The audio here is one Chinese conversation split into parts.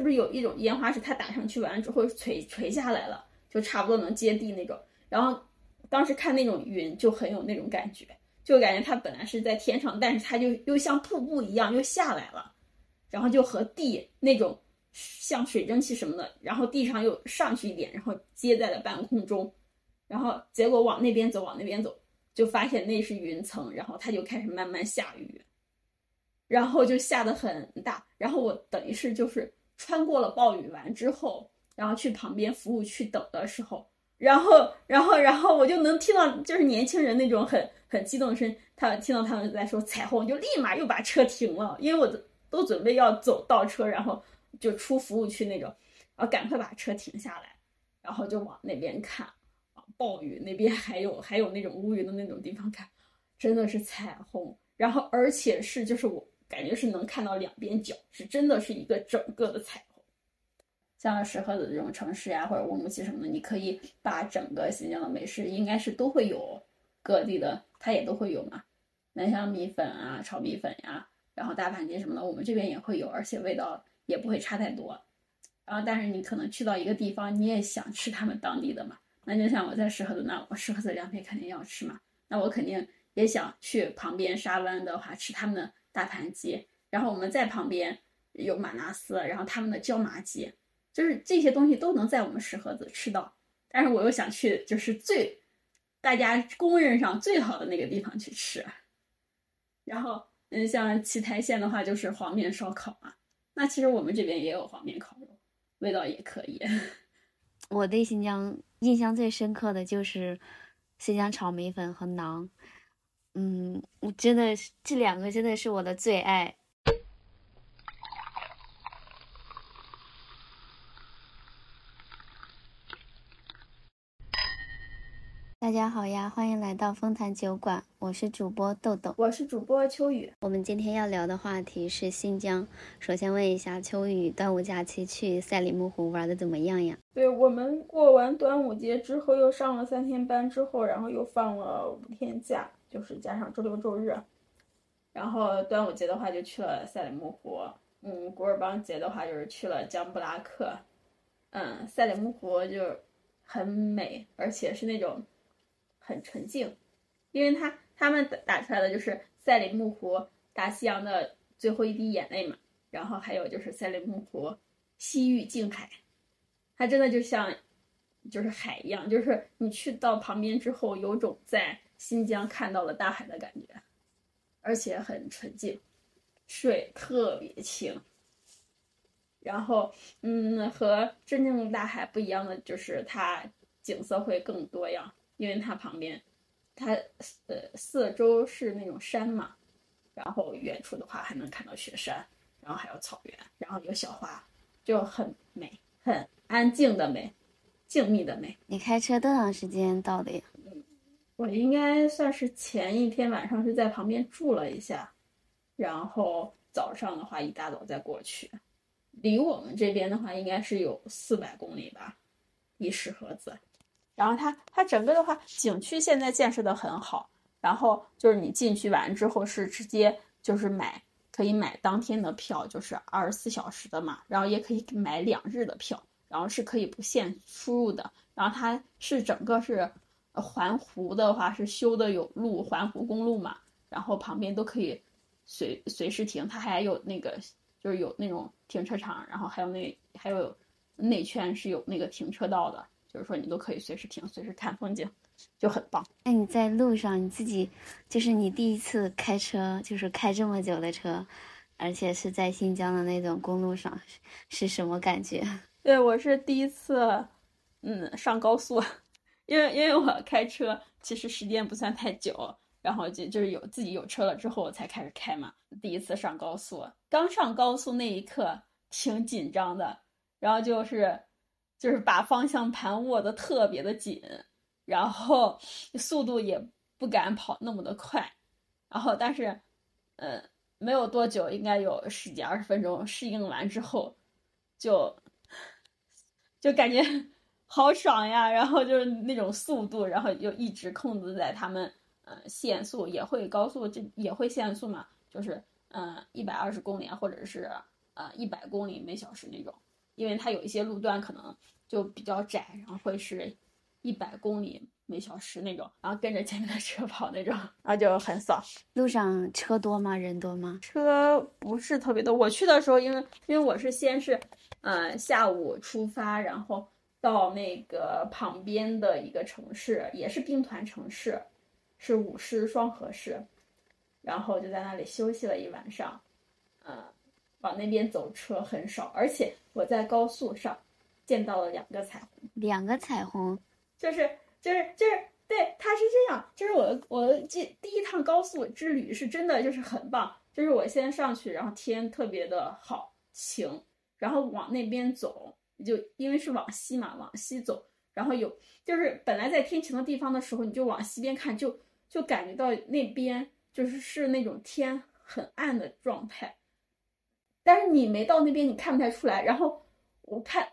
是不是有一种烟花是它打上去完之后垂垂下来了，就差不多能接地那种。然后当时看那种云就很有那种感觉，就感觉它本来是在天上，但是它就又像瀑布一样又下来了，然后就和地那种像水蒸气什么的，然后地上又上去一点，然后接在了半空中，然后结果往那边走，往那边走。就发现那是云层，然后它就开始慢慢下雨，然后就下的很大，然后我等于是就是穿过了暴雨完之后，然后去旁边服务区等的时候，然后然后然后我就能听到就是年轻人那种很很激动的声，他听到他们在说彩虹，就立马又把车停了，因为我都都准备要走倒车，然后就出服务区那种，然后赶快把车停下来，然后就往那边看。暴雨那边还有还有那种乌云的那种地方看，真的是彩虹。然后而且是就是我感觉是能看到两边角，是真的是一个整个的彩虹。像石河子这种城市呀，或者乌鲁木齐什么的，你可以把整个新疆的美食应该是都会有，各地的它也都会有嘛。南香米粉啊，炒米粉呀，然后大盘鸡什么的，我们这边也会有，而且味道也不会差太多。然后但是你可能去到一个地方，你也想吃他们当地的嘛。那就像我在石河子，那我石河子凉皮肯定要吃嘛。那我肯定也想去旁边沙湾的话吃他们的大盘鸡，然后我们在旁边有马纳斯，然后他们的椒麻鸡，就是这些东西都能在我们石河子吃到。但是我又想去，就是最大家公认上最好的那个地方去吃。然后，嗯，像奇台县的话，就是黄面烧烤嘛。那其实我们这边也有黄面烤肉，味道也可以。我对新疆印象最深刻的就是新疆炒米粉和馕，嗯，我真的是这两个真的是我的最爱。大家好呀，欢迎来到丰坛酒馆，我是主播豆豆，我是主播秋雨。我们今天要聊的话题是新疆。首先问一下秋雨，端午假期去赛里木湖玩的怎么样呀？对我们过完端午节之后，又上了三天班之后，然后又放了五天假，就是加上周六周日。然后端午节的话就去了赛里木湖，嗯，古尔邦节的话就是去了江布拉克，嗯，赛里木湖就很美，而且是那种。很纯净，因为他他们打打出来的就是赛里木湖大西洋的最后一滴眼泪嘛，然后还有就是赛里木湖西域静海，它真的就像就是海一样，就是你去到旁边之后，有种在新疆看到了大海的感觉，而且很纯净，水特别清。然后，嗯，和真正的大海不一样的就是它景色会更多样。因为它旁边，它呃四周是那种山嘛，然后远处的话还能看到雪山，然后还有草原，然后有小花，就很美，很安静的美，静谧的美。你开车多长时间到的呀？我应该算是前一天晚上是在旁边住了一下，然后早上的话一大早再过去，离我们这边的话应该是有四百公里吧，一石河子。然后它它整个的话，景区现在建设的很好。然后就是你进去完之后是直接就是买，可以买当天的票，就是二十四小时的嘛。然后也可以买两日的票，然后是可以不限出入的。然后它是整个是环湖的话是修的有路，环湖公路嘛。然后旁边都可以随随时停，它还有那个就是有那种停车场，然后还有那还有内圈是有那个停车道的。就是说，你都可以随时停，随时看风景，就很棒。那你在路上，你自己就是你第一次开车，就是开这么久的车，而且是在新疆的那种公路上，是什么感觉？对我是第一次，嗯，上高速，因为因为我开车其实时间不算太久，然后就就是有自己有车了之后我才开始开嘛。第一次上高速，刚上高速那一刻挺紧张的，然后就是。就是把方向盘握得特别的紧，然后速度也不敢跑那么的快，然后但是，嗯，没有多久，应该有十几二十分钟，适应完之后，就就感觉好爽呀，然后就是那种速度，然后就一直控制在他们，呃，限速也会高速，这也会限速嘛，就是嗯一百二十公里啊，或者是。呃一百公里每小时那种，因为它有一些路段可能就比较窄，然后会是一百公里每小时那种，然后跟着前面的车跑那种，然后就很爽。路上车多吗？人多吗？车不是特别多。我去的时候，因为因为我是先是，呃下午出发，然后到那个旁边的一个城市，也是兵团城市，是武师双河市，然后就在那里休息了一晚上，呃，往那边走车很少，而且我在高速上见到了两个彩虹，两个彩虹，就是就是就是对，它是这样，就是我我这第一趟高速之旅是真的就是很棒，就是我先上去，然后天特别的好晴，然后往那边走，就因为是往西嘛，往西走，然后有就是本来在天晴的地方的时候，你就往西边看，就就感觉到那边就是是那种天很暗的状态，但是你没到那边，你看不太出来。然后我看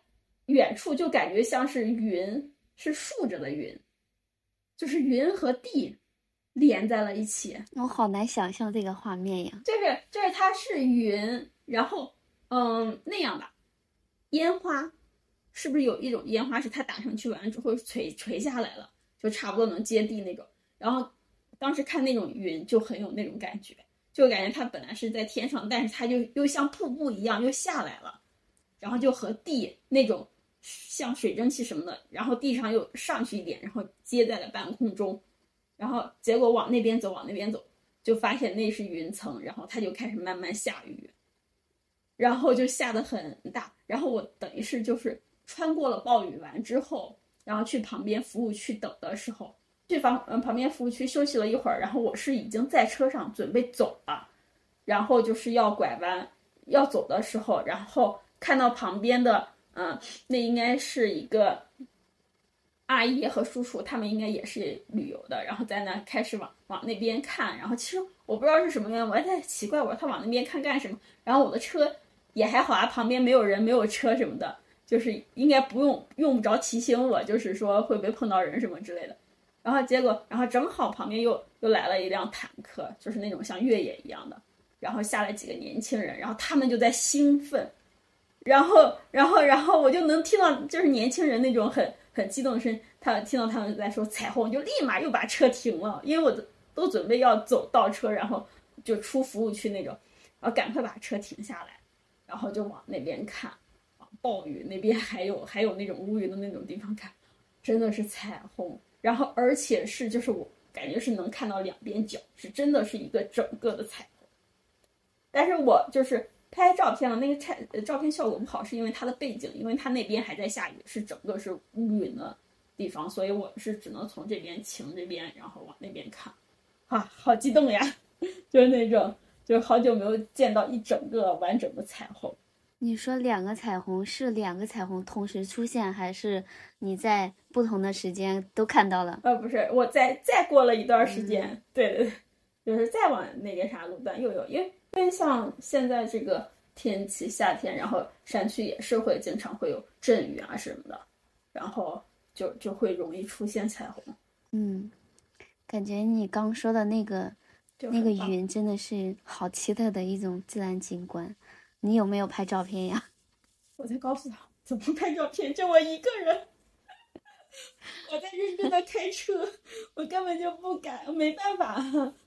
远处就感觉像是云，是竖着的云，就是云和地连在了一起。我好难想象这个画面呀。就是就是它是云，然后嗯那样吧，烟花是不是有一种烟花是它打上去完之后垂垂下来了，就差不多能接地那种。然后当时看那种云就很有那种感觉，就感觉它本来是在天上，但是它就又像瀑布一样又下来了，然后就和地那种像水蒸气什么的，然后地上又上去一点，然后接在了半空中，然后结果往那边走，往那边走，就发现那是云层，然后它就开始慢慢下雨，然后就下得很大，然后我等于是就是穿过了暴雨完之后，然后去旁边服务区等的时候。去房嗯旁边服务区休息了一会儿，然后我是已经在车上准备走了，然后就是要拐弯要走的时候，然后看到旁边的嗯，那应该是一个阿姨和叔叔，他们应该也是旅游的，然后在那开始往往那边看，然后其实我不知道是什么原因，我还在奇怪我说他往那边看干什么，然后我的车也还好啊，旁边没有人没有车什么的，就是应该不用用不着提醒我，就是说会不会碰到人什么之类的。然后结果，然后正好旁边又又来了一辆坦克，就是那种像越野一样的，然后下来几个年轻人，然后他们就在兴奋，然后，然后，然后我就能听到就是年轻人那种很很激动的声，他听到他们在说彩虹，就立马又把车停了，因为我都都准备要走倒车，然后就出服务区那种，然后赶快把车停下来，然后就往那边看，暴雨那边还有还有那种乌云的那种地方看，真的是彩虹。然后，而且是就是我感觉是能看到两边角，是真的是一个整个的彩虹。但是我就是拍照片了，那个彩照片效果不好，是因为它的背景，因为它那边还在下雨，是整个是乌云的地方，所以我是只能从这边晴这边，然后往那边看。啊，好激动呀！就是那种，就是好久没有见到一整个完整的彩虹。你说两个彩虹是两个彩虹同时出现，还是你在不同的时间都看到了？呃，不是，我再再过了一段时间，对对对，就是再往那个啥路段又有，因为因为像现在这个天气，夏天，然后山区也是会经常会有阵雨啊什么的，然后就就会容易出现彩虹。嗯，感觉你刚说的那个那个云真的是好奇特的一种自然景观。你有没有拍照片呀？我在告诉他怎么拍照片，就我一个人，我在认真的开车，我根本就不敢，没办法，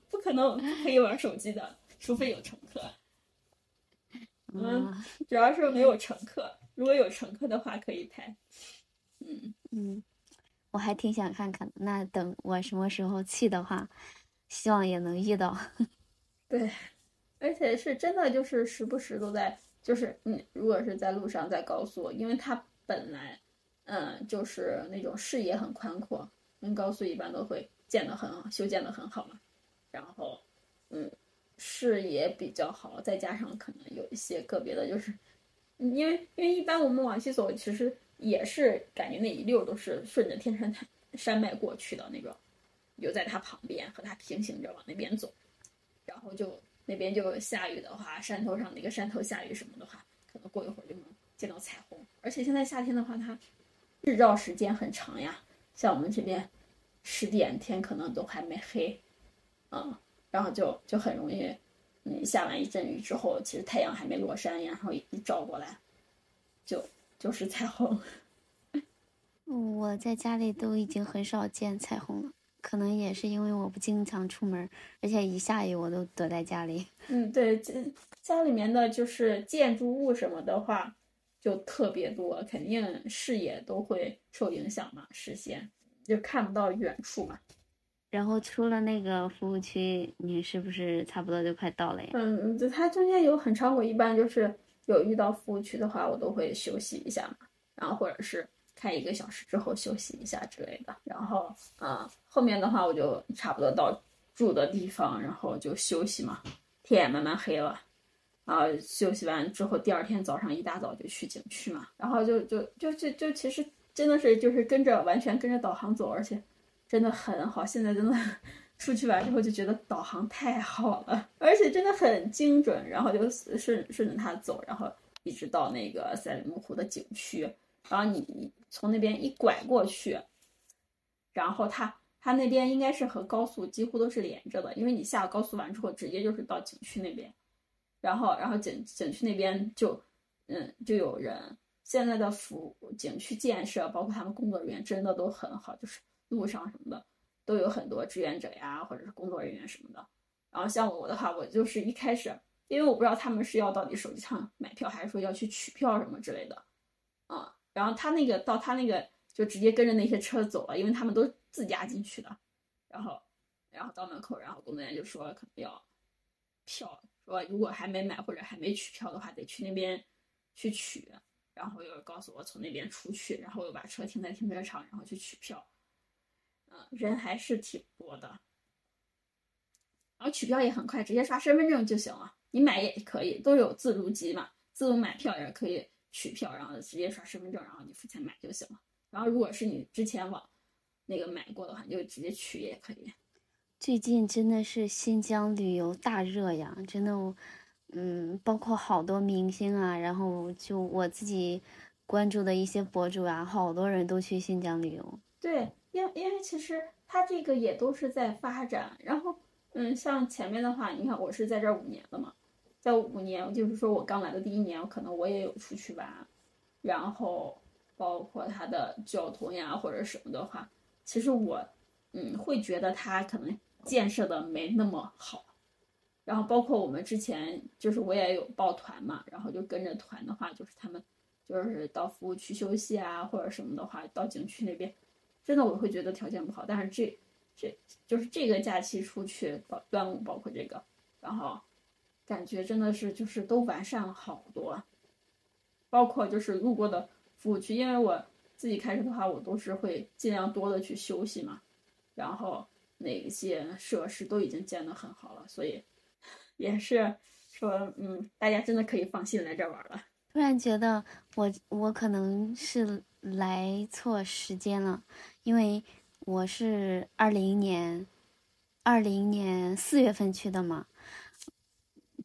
不可能不可以玩手机的，除非有乘客。嗯，主要是没有乘客，如果有乘客的话可以拍。嗯嗯，我还挺想看看，那等我什么时候去的话，希望也能遇到。对。而且是真的，就是时不时都在，就是你如果是在路上，在高速，因为它本来，嗯，就是那种视野很宽阔，因为高速一般都会建的很好，修建的很好嘛，然后，嗯，视野比较好，再加上可能有一些个别的，就是因为因为一般我们往西走，其实也是感觉那一溜都是顺着天山山脉过去的那种，就在它旁边和它平行着往那边走，然后就。那边就下雨的话，山头上那个山头下雨什么的话，可能过一会儿就能见到彩虹。而且现在夏天的话，它日照时间很长呀。像我们这边十点天可能都还没黑，啊，然后就就很容易嗯，下完一阵雨之后，其实太阳还没落山，然后一照过来，就就是彩虹。我在家里都已经很少见彩虹了，可能也是因为我不经常出门，而且一下雨我都躲在家里。嗯，对，家家里面的就是建筑物什么的话，就特别多，肯定视野都会受影响嘛，视线就看不到远处嘛。然后出了那个服务区，你是不是差不多就快到了呀？嗯，就它中间有很长，我一般就是有遇到服务区的话，我都会休息一下嘛，然后或者是开一个小时之后休息一下之类的。然后，嗯，后面的话我就差不多到住的地方，然后就休息嘛。天也慢慢黑了，然后休息完之后，第二天早上一大早就去景区嘛。然后就就就就就其实真的是就是跟着完全跟着导航走，而且。真的很好，现在真的出去玩之后就觉得导航太好了，而且真的很精准，然后就顺顺着它走，然后一直到那个赛里木湖的景区，然后你你从那边一拐过去，然后它它那边应该是和高速几乎都是连着的，因为你下了高速完之后直接就是到景区那边，然后然后景景区那边就嗯就有人，现在的服景区建设包括他们工作人员真的都很好，就是。路上什么的都有很多志愿者呀，或者是工作人员什么的。然后像我的话，我就是一开始，因为我不知道他们是要到底手机上买票，还是说要去取票什么之类的，啊。然后他那个到他那个就直接跟着那些车走了，因为他们都自驾进去的。然后，然后到门口，然后工作人员就说可能要票，说如果还没买或者还没取票的话，得去那边去取。然后又告诉我从那边出去，然后又把车停在停车场，然后去取票。人还是挺多的，然后取票也很快，直接刷身份证就行了。你买也可以，都有自助机嘛，自动买票也可以取票，然后直接刷身份证，然后你付钱买就行了。然后如果是你之前往那个买过的话，你就直接取也可以。最近真的是新疆旅游大热呀，真的，嗯，包括好多明星啊，然后就我自己关注的一些博主啊，好多人都去新疆旅游。对。因因为其实它这个也都是在发展，然后嗯，像前面的话，你看我是在这五年了嘛，在五年，就是说我刚来的第一年，可能我也有出去玩，然后包括它的交通呀或者什么的话，其实我嗯会觉得它可能建设的没那么好，然后包括我们之前就是我也有报团嘛，然后就跟着团的话，就是他们就是到服务区休息啊或者什么的话，到景区那边。真的我会觉得条件不好，但是这这就是这个假期出去，包端午包括这个，然后感觉真的是就是都完善了好多，包括就是路过的服务区，因为我自己开车的话，我都是会尽量多的去休息嘛，然后那些设施都已经建得很好了，所以 也是说，嗯，大家真的可以放心来这玩了。突然觉得我我可能是来错时间了。因为我是二零年，二零年四月份去的嘛，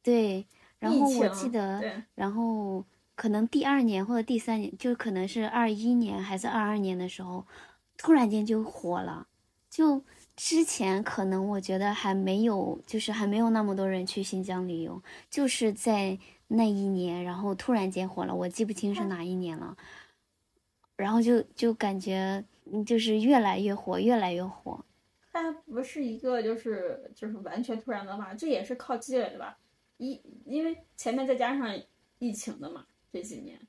对，然后我记得，然后可能第二年或者第三年，就可能是二一年还是二二年的时候，突然间就火了。就之前可能我觉得还没有，就是还没有那么多人去新疆旅游，就是在那一年，然后突然间火了，我记不清是哪一年了，然后就就感觉。嗯，就是越来越火，越来越火。它不是一个，就是就是完全突然的嘛，这也是靠积累的吧？一因为前面再加上疫情的嘛，这几年，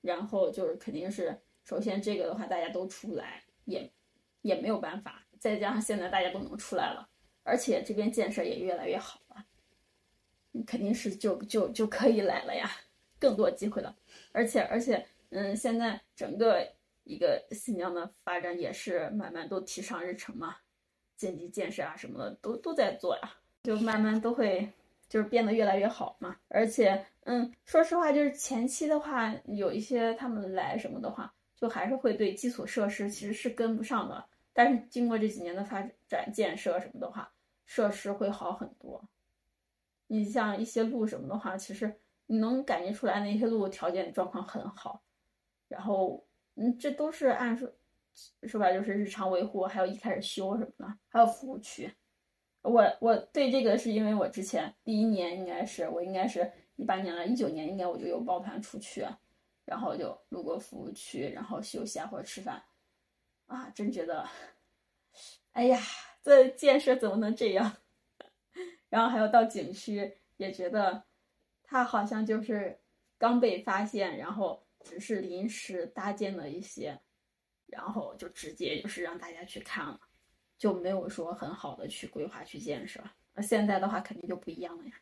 然后就是肯定是首先这个的话，大家都出不来，也也没有办法。再加上现在大家都能出来了，而且这边建设也越来越好了，肯定是就就就可以来了呀，更多机会了。而且而且，嗯，现在整个。一个新疆的发展也是慢慢都提上日程嘛，经济建设啊什么的都都在做呀，就慢慢都会就是变得越来越好嘛。而且，嗯，说实话，就是前期的话，有一些他们来什么的话，就还是会对基础设施其实是跟不上的。但是经过这几年的发展建设什么的话，设施会好很多。你像一些路什么的话，其实你能感觉出来那些路条件状况很好，然后。嗯，这都是按说，说白就是日常维护，还有一开始修什么的，还有服务区，我我对这个是因为我之前第一年应该是我应该是一八年了，一九年应该我就有抱团出去，然后就路过服务区，然后休息啊或者吃饭，啊，真觉得，哎呀，这建设怎么能这样？然后还有到景区，也觉得它好像就是刚被发现，然后只是临时搭建的一些，然后就直接就是让大家去看了。就没有说很好的去规划去建设，那现在的话肯定就不一样了呀。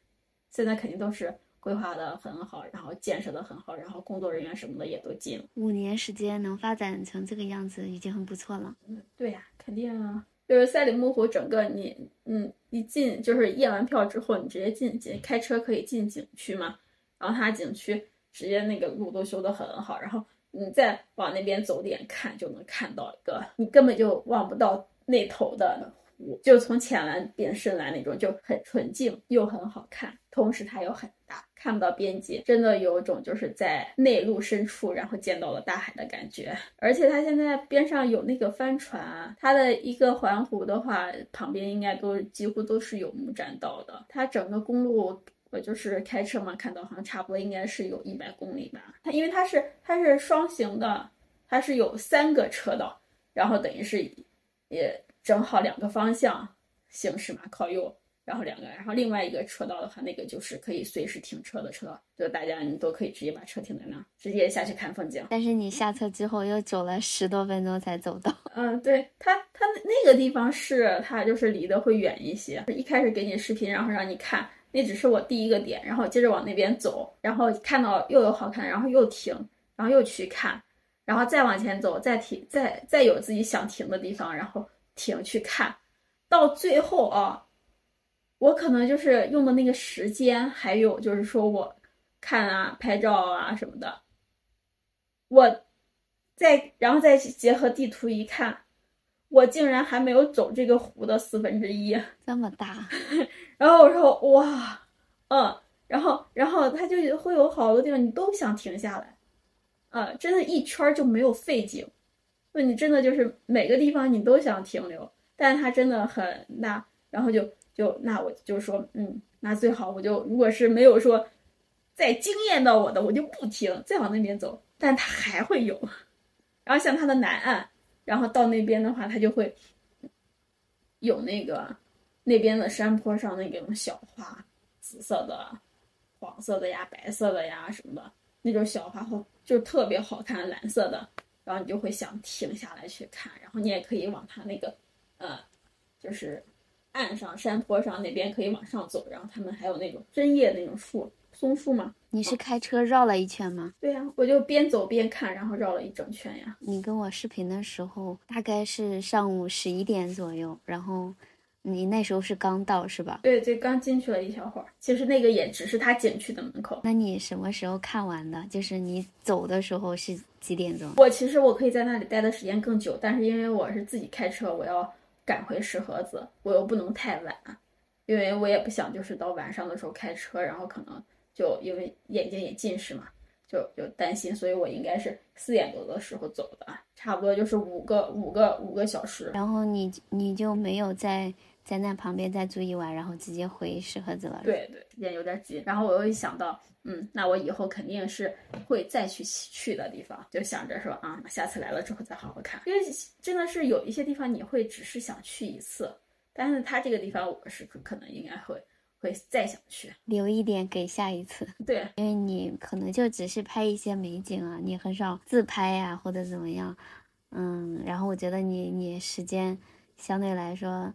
现在肯定都是规划的很好，然后建设的很好，然后工作人员什么的也都进了。五年时间能发展成这个样子，已经很不错了。嗯，对呀，肯定啊。就是赛里木湖整个你，嗯，一进就是验完票之后，你直接进进开车可以进景区嘛。然后它景区直接那个路都修得很好，然后你再往那边走点看，就能看到一个你根本就望不到。那头的湖就从浅蓝变深蓝那种，就很纯净又很好看，同时它又很大，看不到边界，真的有种就是在内陆深处，然后见到了大海的感觉。而且它现在边上有那个帆船，它的一个环湖的话，旁边应该都几乎都是有木栈道的。它整个公路，我就是开车嘛，看到好像差不多应该是有一百公里吧。它因为它是它是双行的，它是有三个车道，然后等于是。也正好两个方向行驶嘛，靠右，然后两个，然后另外一个车道的话，那个就是可以随时停车的车道，就大家你都可以直接把车停在那，直接下去看风景。但是你下车之后又走了十多分钟才走到。嗯，对，它它那个地方是它就是离得会远一些。一开始给你视频，然后让你看，那只是我第一个点，然后接着往那边走，然后看到又有好看，然后又停，然后又去看。然后再往前走，再停，再再有自己想停的地方，然后停去看，到最后啊，我可能就是用的那个时间，还有就是说我看啊、拍照啊什么的，我再然后再结合地图一看，我竟然还没有走这个湖的四分之一，这么大。然后我说哇，嗯，然后然后它就会有好多地方你都想停下来。啊，真的，一圈就没有废景，那你真的就是每个地方你都想停留，但是它真的很大，然后就就那我就说，嗯，那最好我就如果是没有说再惊艳到我的，我就不停，再往那边走，但它还会有，然后像它的南岸，然后到那边的话，它就会有那个那边的山坡上那种小花，紫色的、黄色的呀、白色的呀什么的。那种小花后就特别好看，蓝色的，然后你就会想停下来去看，然后你也可以往它那个，呃，就是岸上山坡上那边可以往上走，然后他们还有那种针叶那种树，松树吗？你是开车绕了一圈吗？对呀，我就边走边看，然后绕了一整圈呀。你跟我视频的时候大概是上午十一点左右，然后。你那时候是刚到是吧？对对，刚进去了一小会儿。其实那个也只是他景区的门口。那你什么时候看完的？就是你走的时候是几点钟？我其实我可以在那里待的时间更久，但是因为我是自己开车，我要赶回石河子，我又不能太晚，因为我也不想就是到晚上的时候开车，然后可能就因为眼睛也近视嘛，就就担心，所以我应该是四点多的时候走的，差不多就是五个五个五个小时。然后你你就没有在。在那旁边再住一晚，然后直接回石河子了。对对，时间有点急。然后我又一想到，嗯，那我以后肯定是会再去去的地方，就想着说啊，下次来了之后再好好看。因为真的是有一些地方你会只是想去一次，但是他这个地方我是可能应该会会再想去，留一点给下一次。对，因为你可能就只是拍一些美景啊，你很少自拍呀或者怎么样，嗯，然后我觉得你你时间相对来说。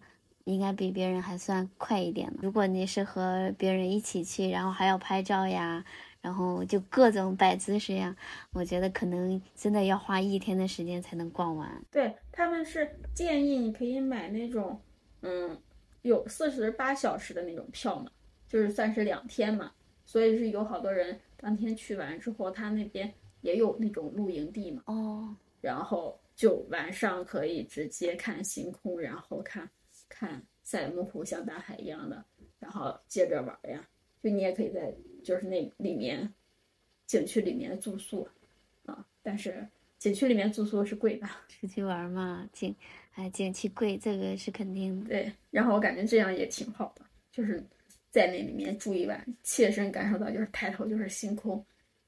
应该比别人还算快一点如果你是和别人一起去，然后还要拍照呀，然后就各种摆姿势呀，我觉得可能真的要花一天的时间才能逛完。对他们是建议你可以买那种，嗯，有四十八小时的那种票嘛，就是算是两天嘛。所以是有好多人当天去完之后，他那边也有那种露营地嘛。哦。然后就晚上可以直接看星空，然后看。看赛里木湖像大海一样的，然后接着玩呀，就你也可以在就是那里面景区里面住宿啊，但是景区里面住宿是贵的。出去玩嘛，景哎，景区贵，这个是肯定的。对，然后我感觉这样也挺好的，就是在那里面住一晚，切身感受到就是抬头就是星空，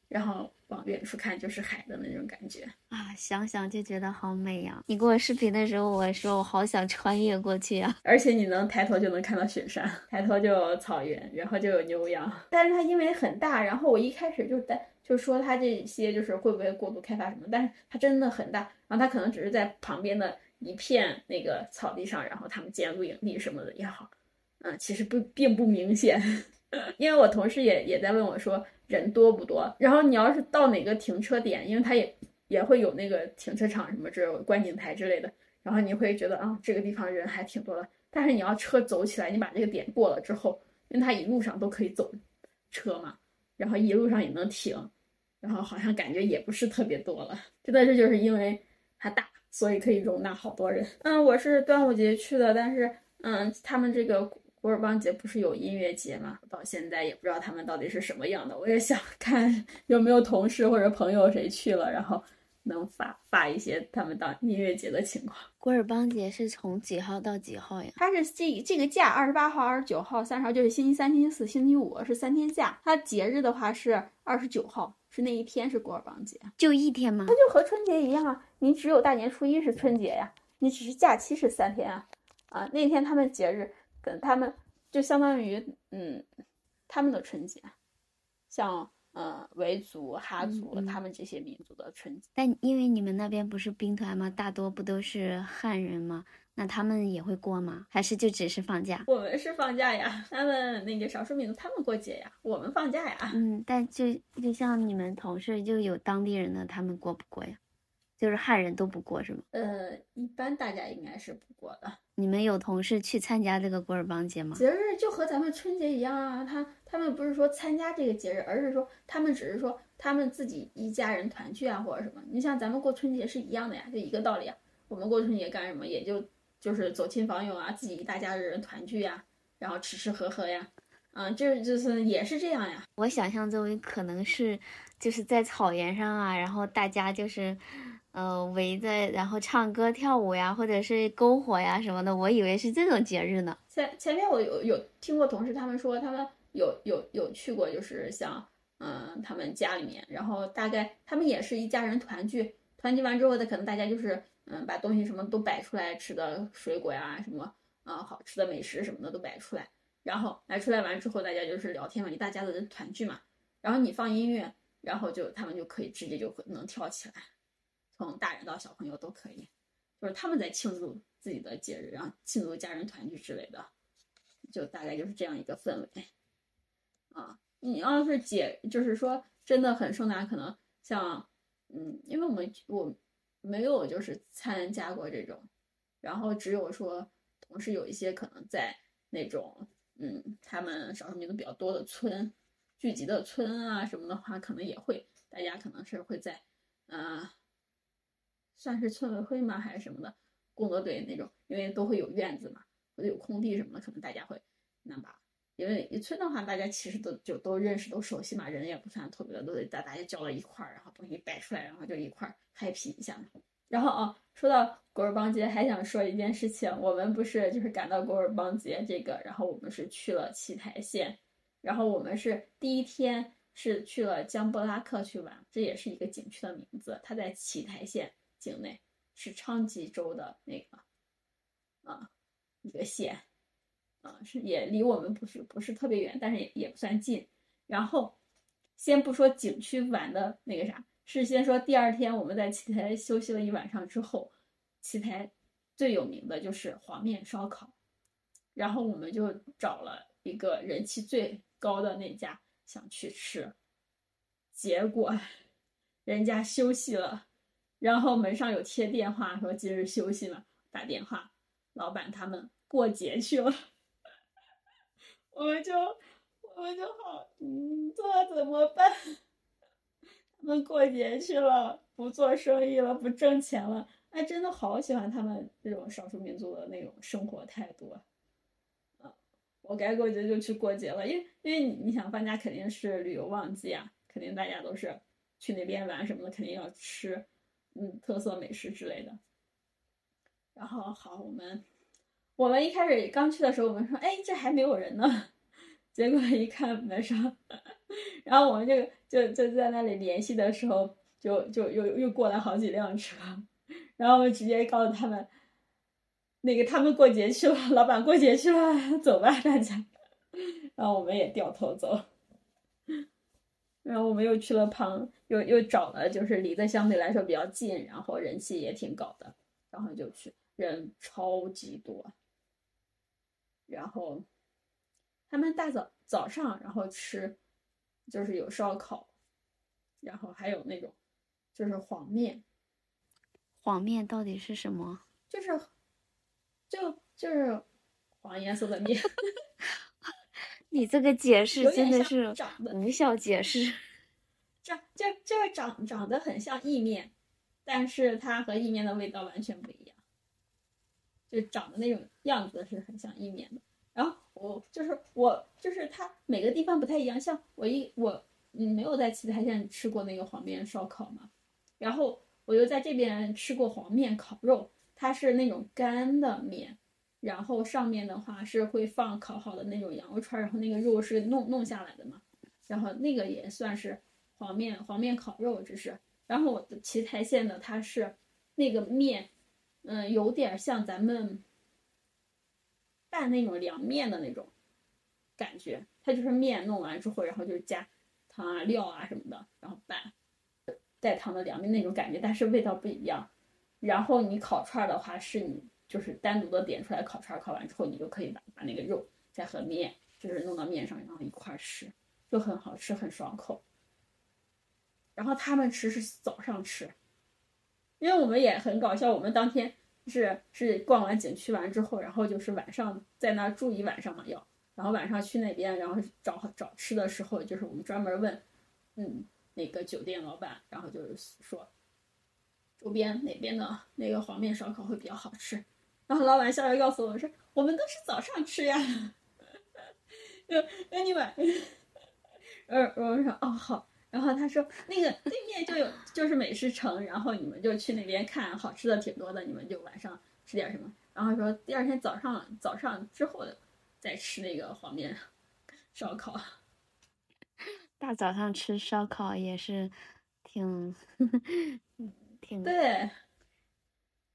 然后往远处看就是海的那种感觉。啊，想想就觉得好美呀！你给我视频的时候，我说我好想穿越过去啊。而且你能抬头就能看到雪山，抬头就有草原，然后就有牛羊。但是它因为很大，然后我一开始就在就说它这些就是会不会过度开发什么，但是它真的很大，然后它可能只是在旁边的一片那个草地上，然后他们建露营地什么的也好，嗯，其实不并不明显。因为我同事也也在问我说人多不多，然后你要是到哪个停车点，因为它也也会有那个停车场什么之观景台之类的，然后你会觉得啊这个地方人还挺多的。但是你要车走起来，你把这个点过了之后，因为它一路上都可以走车嘛，然后一路上也能停，然后好像感觉也不是特别多了。真的是就是因为它大，所以可以容纳好多人。嗯，我是端午节去的，但是嗯，他们这个。古尔邦节不是有音乐节吗？到现在也不知道他们到底是什么样的。我也想 看有没有同事或者朋友谁去了，然后能发发一些他们当音乐节的情况。古尔邦节是从几号到几号呀？它是这这个假，二十八号、二十九号、三十号，就是星期三、星期四、星期五是三天假。它节日的话是二十九号，是那一天是古尔邦节，就一天吗？它就和春节一样啊，你只有大年初一是春节呀，你只是假期是三天啊啊，那天他们节日。跟他们就相当于，嗯，他们的春节，像呃维族、哈族他们这些民族的春节。但因为你们那边不是兵团吗？大多不都是汉人吗？那他们也会过吗？还是就只是放假？我们是放假呀，他们那个少数民族他们过节呀，我们放假呀。嗯，但就就像你们同事就有当地人的，他们过不过呀？就是汉人都不过是吗？呃，一般大家应该是不过的。你们有同事去参加这个古尔邦节吗？节日就和咱们春节一样啊，他他们不是说参加这个节日，而是说他们只是说他们自己一家人团聚啊，或者什么。你像咱们过春节是一样的呀，就一个道理啊。我们过春节干什么？也就就是走亲访友啊，自己一大家子人团聚呀，然后吃吃喝喝呀，啊，这就是也是这样呀。我想象中可能是就是在草原上啊，然后大家就是。呃，围着然后唱歌跳舞呀，或者是篝火呀什么的，我以为是这种节日呢。前前面我有有听过同事他们说，他们有有有去过，就是像嗯他们家里面，然后大概他们也是一家人团聚，团聚完之后的可能大家就是嗯把东西什么都摆出来，吃的水果呀什么啊好吃的美食什么的都摆出来，然后摆出来完之后大家就是聊天嘛，一大家子人团聚嘛，然后你放音乐，然后就他们就可以直接就能跳起来。从大人到小朋友都可以，就是他们在庆祝自己的节日，然后庆祝家人团聚之类的，就大概就是这样一个氛围。啊，你要是解，就是说真的很盛大，可能像，嗯，因为我们我没有就是参加过这种，然后只有说同时有一些可能在那种，嗯，他们少数民族比较多的村聚集的村啊什么的话，可能也会，大家可能是会在，嗯。算是村委会吗，还是什么的工作队那种？因为都会有院子嘛，或者有空地什么的，可能大家会那把。因为一村的话，大家其实都就都认识、都熟悉嘛，人也不算特别的，都得大大家叫到一块儿，然后东西摆出来，然后就一块儿 happy 一下。然后啊，说到古尔邦节，还想说一件事情，我们不是就是赶到古尔邦节这个，然后我们是去了奇台县，然后我们是第一天是去了江布拉克去玩，这也是一个景区的名字，它在奇台县。境内是昌吉州的那个啊一个县啊，是也离我们不是不是特别远，但是也也不算近。然后先不说景区玩的那个啥，是先说第二天我们在奇台休息了一晚上之后，奇台最有名的就是黄面烧烤，然后我们就找了一个人气最高的那家想去吃，结果 人家休息了。然后门上有贴电话，说今日休息嘛，打电话，老板他们过节去了，我们就我们就好，嗯，这怎么办？他们过节去了，不做生意了，不挣钱了，哎，真的好喜欢他们这种少数民族的那种生活态度啊！啊我该过节就去过节了，因为因为你你想放假肯定是旅游旺季啊，肯定大家都是去那边玩什么的，肯定要吃。嗯，特色美食之类的。然后好，我们我们一开始刚去的时候，我们说，哎，这还没有人呢。结果一看门上，然后我们就就就在那里联系的时候，就就又又过来好几辆车，然后我们直接告诉他们，那个他们过节去了，老板过节去了，走吧大家。然后我们也掉头走。然后我们又去了旁，又又找了就是离得相对来说比较近，然后人气也挺高的，然后就去，人超级多。然后他们大早早上，然后吃就是有烧烤，然后还有那种就是黄面，黄面到底是什么？就是就就是黄颜色的面。你这个解释真的是长得无效解释。长就就是长长得很像意面，但是它和意面的味道完全不一样，就长得那种样子是很像意面的。然后我就是我就是它每个地方不太一样，像我一我嗯没有在七台县吃过那个黄面烧烤嘛，然后我又在这边吃过黄面烤肉，它是那种干的面，然后上面的话是会放烤好的那种羊肉串，然后那个肉是弄弄下来的嘛，然后那个也算是黄面黄面烤肉，只是，然后我的奇台县的它是那个面，嗯，有点像咱们拌那种凉面的那种感觉，它就是面弄完之后，然后就是加糖啊料啊什么的，然后拌带糖的凉面那种感觉，但是味道不一样。然后你烤串的话，是你就是单独的点出来烤串，烤完之后你就可以把把那个肉再和面就是弄到面上，然后一块吃，就很好吃，很爽口。然后他们吃是早上吃，因为我们也很搞笑，我们当天是是逛完景区完之后，然后就是晚上在那住一晚上嘛要，然后晚上去那边，然后找找吃的时候，就是我们专门问，嗯，那个酒店老板，然后就是说，周边哪边的那个黄面烧烤会比较好吃，然后老板笑着告诉我们说，我们都是早上吃呀，就那你晚，呃，我们说哦好。然后他说那个对面就有就是美食城，然后你们就去那边看，好吃的挺多的，你们就晚上吃点什么。然后说第二天早上早上之后再吃那个黄面烧烤。大早上吃烧烤也是挺挺对，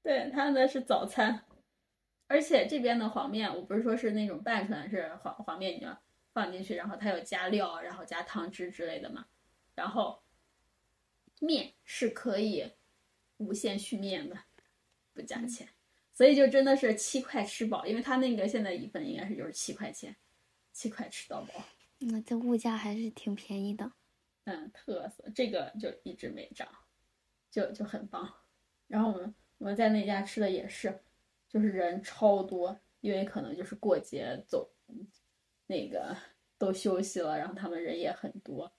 对，他的是早餐，而且这边的黄面，我不是说是那种拌出来是黄黄面，你要放进去，然后它有加料，然后加汤汁之类的嘛。然后面是可以无限续面的，不加钱，所以就真的是七块吃饱，因为它那个现在一份应该是就是七块钱，七块吃到饱。那这物价还是挺便宜的。嗯，特色这个就一直没涨，就就很棒。然后我们我们在那家吃的也是，就是人超多，因为可能就是过节走，那个都休息了，然后他们人也很多。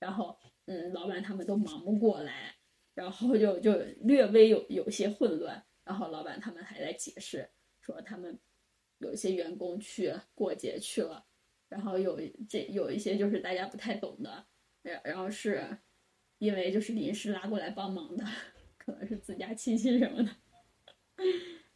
然后，嗯，老板他们都忙不过来，然后就就略微有有些混乱。然后老板他们还在解释说，他们有些员工去过节去了，然后有这有一些就是大家不太懂的，然然后是因为就是临时拉过来帮忙的，可能是自家亲戚什么的。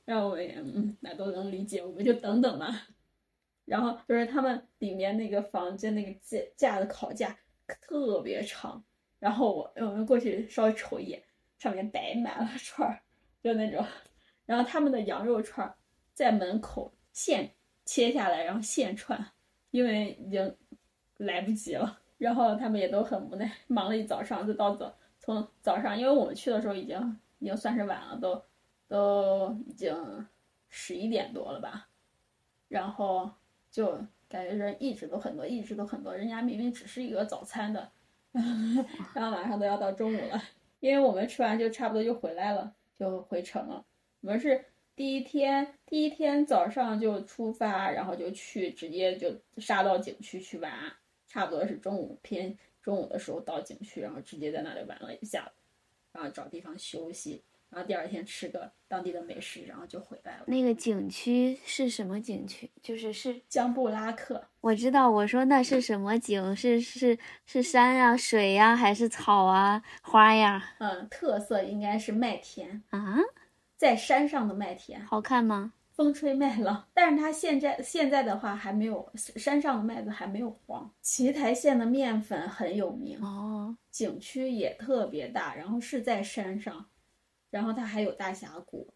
然后我也嗯，那都能理解，我们就等等吧。然后就是他们里面那个房间那个架架的烤架。特别长，然后我我们过去稍微瞅一眼，上面摆满了串儿，就那种。然后他们的羊肉串在门口现切下来，然后现串，因为已经来不及了。然后他们也都很无奈，忙了一早上，就到早从早上，因为我们去的时候已经已经算是晚了，都都已经十一点多了吧。然后就。感觉人一直都很多，一直都很多。人家明明只是一个早餐的，然后马上都要到中午了，因为我们吃完就差不多就回来了，就回城了。我们是第一天，第一天早上就出发，然后就去，直接就杀到景区去玩，差不多是中午偏中午的时候到景区，然后直接在那里玩了一下午，然后找地方休息。然后第二天吃个当地的美食，然后就回来了。那个景区是什么景区？就是是江布拉克。我知道，我说那是什么景？是是是山呀、水呀，还是草啊、花呀？嗯，特色应该是麦田啊。在山上的麦田，好看吗？风吹麦浪。但是它现在现在的话还没有山上的麦子还没有黄。奇台县的面粉很有名哦，景区也特别大，然后是在山上，然后它还有大峡谷，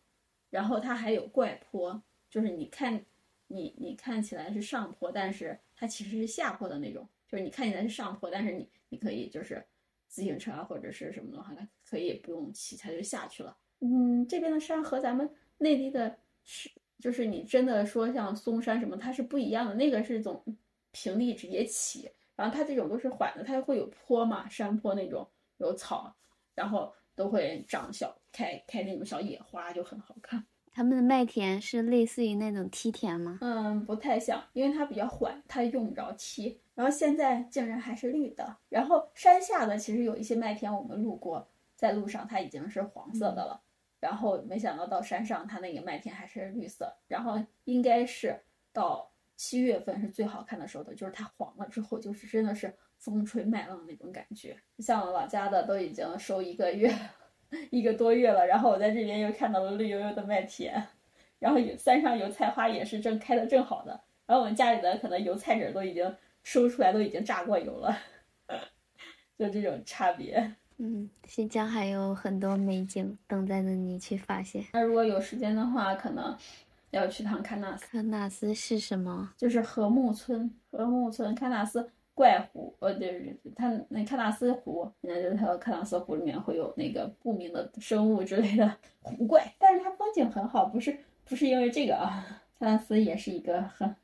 然后它还有怪坡，就是你看你你看起来是上坡，但是它其实是下坡的那种，就是你看起来是上坡，但是你你可以就是自行车啊或者是什么的话，它可以不用骑，它就下去了。嗯，这边的山和咱们内地的是，就是你真的说像嵩山什么，它是不一样的。那个是种平地直接起，然后它这种都是缓的，它会有坡嘛，山坡那种有草，然后都会长小开开那种小野花，就很好看。他们的麦田是类似于那种梯田吗？嗯，不太像，因为它比较缓，它用不着梯。然后现在竟然还是绿的。然后山下的其实有一些麦田，我们路过，在路上它已经是黄色的了。然后没想到到山上，它那个麦田还是绿色。然后应该是到七月份是最好看的时候的，就是它黄了之后，就是真的是风吹麦浪那种感觉。像我老家的都已经收一个月，一个多月了，然后我在这边又看到了绿油油的麦田，然后有山上油菜花也是正开的正好的。然后我们家里的可能油菜籽都已经收出来，都已经榨过油了，就这种差别。嗯，新疆还有很多美景等待着你去发现。那如果有时间的话，可能要去趟喀纳斯。喀纳斯是什么？就是禾木村。禾木村，喀纳斯怪湖，呃，对，它那喀纳斯湖，人家就是它喀纳斯湖里面会有那个不明的生物之类的 湖怪，但是它风景很好，不是不是因为这个啊。喀纳斯也是一个很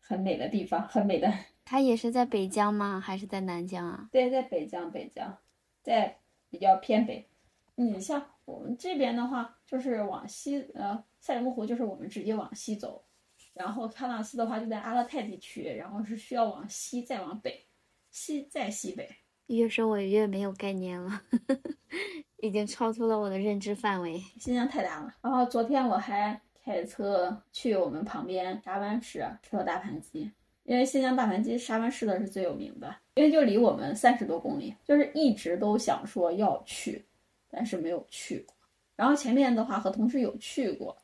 很美的地方，很美的。它也是在北疆吗？还是在南疆啊？对，在北疆，北疆。在比较偏北，你像我们这边的话，就是往西，呃，赛里木湖就是我们直接往西走，然后喀纳斯的话就在阿勒泰地区，然后是需要往西再往北，西再西北。越说我越没有概念了，已经超出了我的认知范围。新疆太大了。然后昨天我还开车去我们旁边沙湾市吃了大盘鸡。因为新疆大盘鸡沙湾市的是最有名的，因为就离我们三十多公里，就是一直都想说要去，但是没有去过。然后前面的话和同事有去过，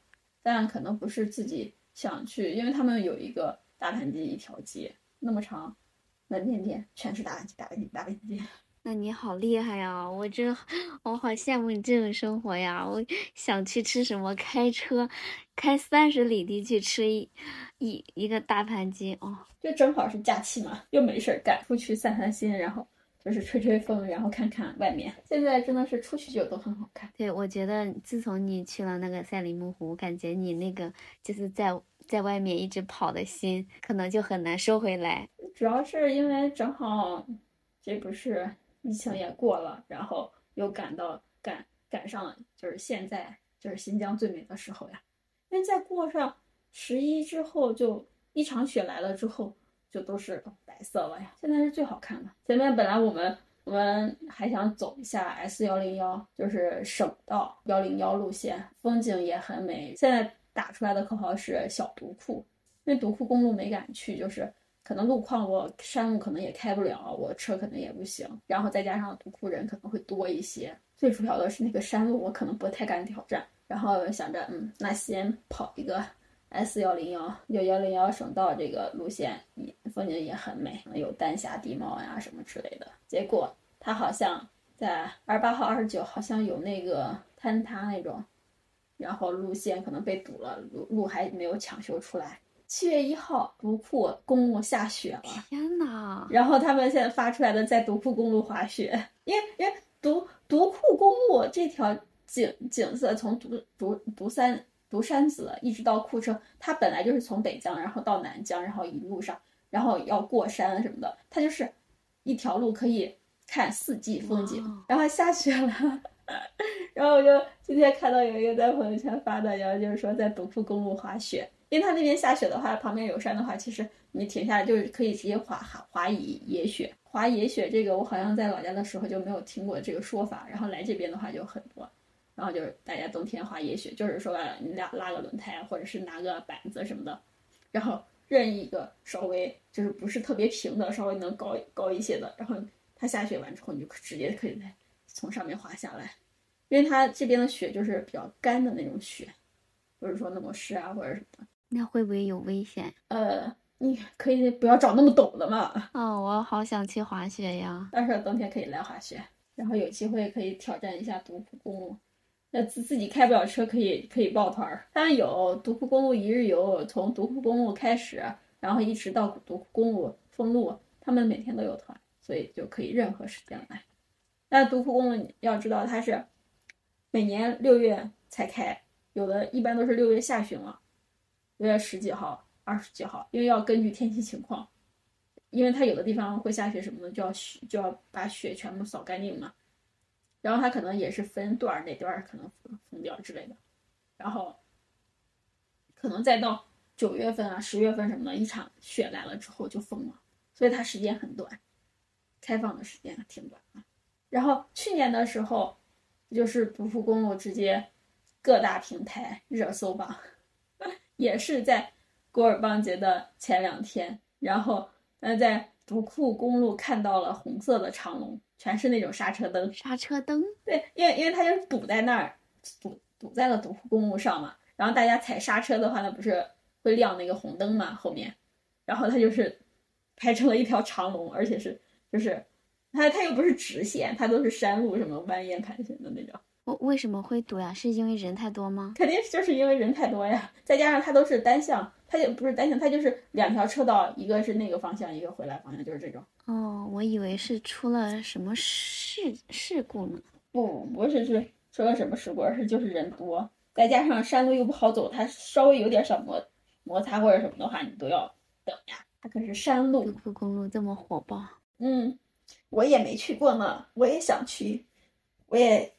但可能不是自己想去，因为他们有一个大盘鸡一条街那么长，门面店全是大盘鸡，大盘鸡，大盘鸡。那你好厉害呀！我真，我好羡慕你这种生活呀！我想去吃什么，开车开三十里地去吃一一一个大盘鸡哦。就正好是假期嘛，又没事儿干，出去散散心，然后就是吹吹风，然后看看外面。现在真的是出去就都很好看。对，我觉得自从你去了那个赛里木湖，感觉你那个就是在在外面一直跑的心，可能就很难收回来。主要是因为正好这不是。疫情也过了，然后又赶到赶赶上了，就是现在就是新疆最美的时候呀。因为再过上十一之后，就一场雪来了之后，就都是白色了呀。现在是最好看的。前面本来我们我们还想走一下 S 幺零幺，就是省道幺零幺路线，风景也很美。现在打出来的口号是小独库，因为独库公路没敢去，就是。可能路况我山路可能也开不了，我车可能也不行，然后再加上独库人可能会多一些。最主要的是那个山路我可能不太敢挑战，然后想着嗯，那先跑一个 S 幺零幺，有幺零幺省道这个路线，风景也很美，有丹霞地貌呀什么之类的。结果它好像在二十八号、二十九好像有那个坍塌那种，然后路线可能被堵了，路路还没有抢修出来。七月一号，独库公路下雪了，天呐！然后他们现在发出来的在独库公路滑雪，因为因为独独库公路这条景景色从独独独山独山子一直到库车，它本来就是从北疆然后到南疆，然后一路上然后要过山什么的，它就是一条路可以看四季风景。然后下雪了，然后我就今天看到有一个在朋友圈发的，然后就是说在独库公路滑雪。因为它那边下雪的话，旁边有山的话，其实你停下来就是可以直接滑滑滑野野雪。滑野雪这个，我好像在老家的时候就没有听过这个说法，然后来这边的话就很多。然后就是大家冬天滑野雪，就是说白了你俩拉个轮胎，或者是拿个板子什么的，然后任意一个稍微就是不是特别平的，稍微能高高一些的，然后它下雪完之后，你就直接可以从上面滑下来，因为它这边的雪就是比较干的那种雪，不是说那么湿啊或者什么的。那会不会有危险？呃，你可以不要找那么陡的嘛。哦，我好想去滑雪呀！到时候冬天可以来滑雪，然后有机会可以挑战一下独库公路。那自自己开不了车，可以可以抱团儿。当然有独库公路一日游，从独库公路开始，然后一直到独库公路封路，他们每天都有团，所以就可以任何时间来。但独库公路你要知道，它是每年六月才开，有的一般都是六月下旬了，六月十几号、二十几号，因为要根据天气情况，因为它有的地方会下雪什么的，就要雪就要把雪全部扫干净嘛。然后它可能也是分段儿，哪段儿可能封封掉之类的，然后可能再到九月份啊、十月份什么的，一场雪来了之后就封了，所以它时间很短，开放的时间挺短啊。然后去年的时候，就是独库公路直接各大平台热搜榜，也是在古尔邦节的前两天，然后呃在独库公路看到了红色的长龙。全是那种刹车灯，刹车灯，对，因为因为它就是堵在那儿，堵堵在了独库公路上嘛。然后大家踩刹车的话，那不是会亮那个红灯嘛？后面，然后它就是排成了一条长龙，而且是就是它它又不是直线，它都是山路，什么蜿蜒盘旋的那种。我为什么会堵呀？是因为人太多吗？肯定就是因为人太多呀，再加上它都是单向，它就不是单行，它就是两条车道，一个是那个方向，一个回来方向，就是这种。哦，我以为是出了什么事事故呢？不，不是是出了什么事故，而是就是人多，再加上山路又不好走，它稍微有点小摩摩擦或者什么的话，你都要等呀。它可是山路，独库公路这么火爆。嗯，我也没去过呢，我也想去，我也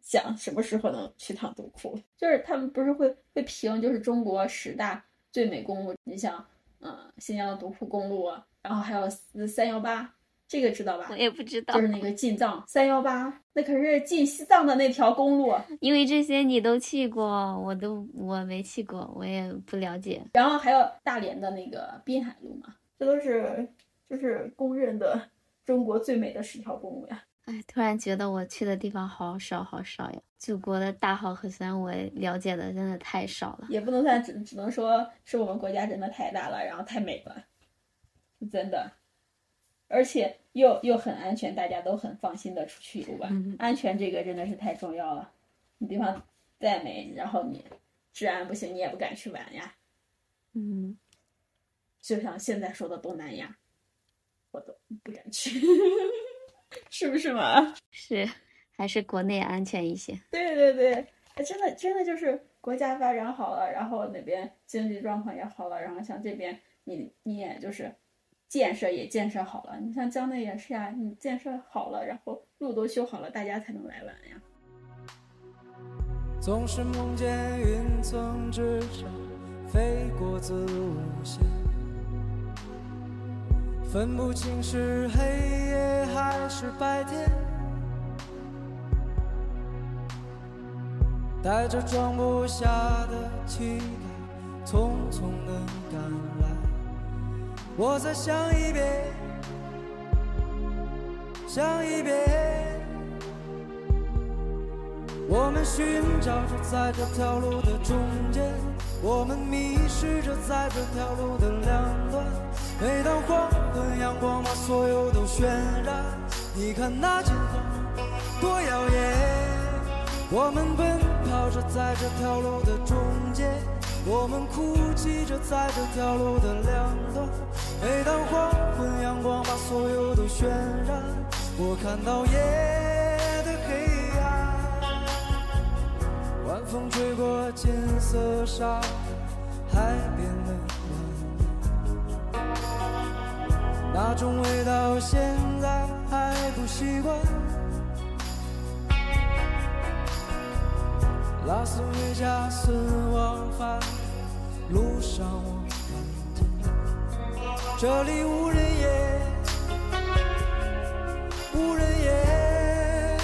想什么时候能去趟独库。就是他们不是会会评，就是中国十大最美公路，你像嗯新疆的独库公路啊。然后还有三幺八，这个知道吧？我也不知道，就是那个进藏三幺八，那可是进西藏的那条公路。因为这些你都去过，我都我没去过，我也不了解。然后还有大连的那个滨海路嘛，这都是就是公认的中国最美的十条公路呀。哎，突然觉得我去的地方好少好少呀！祖国的大好河山，我了解的真的太少了。也不能算，只只能说是我们国家真的太大了，然后太美了。真的，而且又又很安全，大家都很放心的出去游玩。安全这个真的是太重要了。你地方再美，然后你治安不行，你也不敢去玩呀。嗯，就像现在说的东南亚，我都不敢去，是不是嘛？是，还是国内安全一些。对对对，真的真的就是国家发展好了，然后那边经济状况也好了，然后像这边你你也就是。建设也建设好了，你像江内也是呀，你建设好了，然后路都修好了，大家才能来玩呀。总是梦见云层之上飞过子午线，分不清是黑夜还是白天，带着装不下的期待，匆匆的赶来。我再想一遍，想一遍。我们寻找着在这条路的中间，我们迷失着在这条路的两端。每当黄昏，阳光把所有都渲染。你看那金黄多耀眼。我们奔跑着在这条路的中间，我们哭泣着在这条路的两端。每当黄昏，阳光把所有都渲染，我看到夜的黑暗。晚风吹过金色沙那种味道现在还不习惯。拉斯维加斯往返路上。我看见。这里无人烟，无人烟。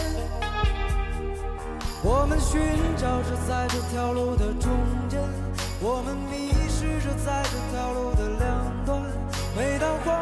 我们寻找着在这条路的中间，我们迷失着在这条路的两端。每当黄，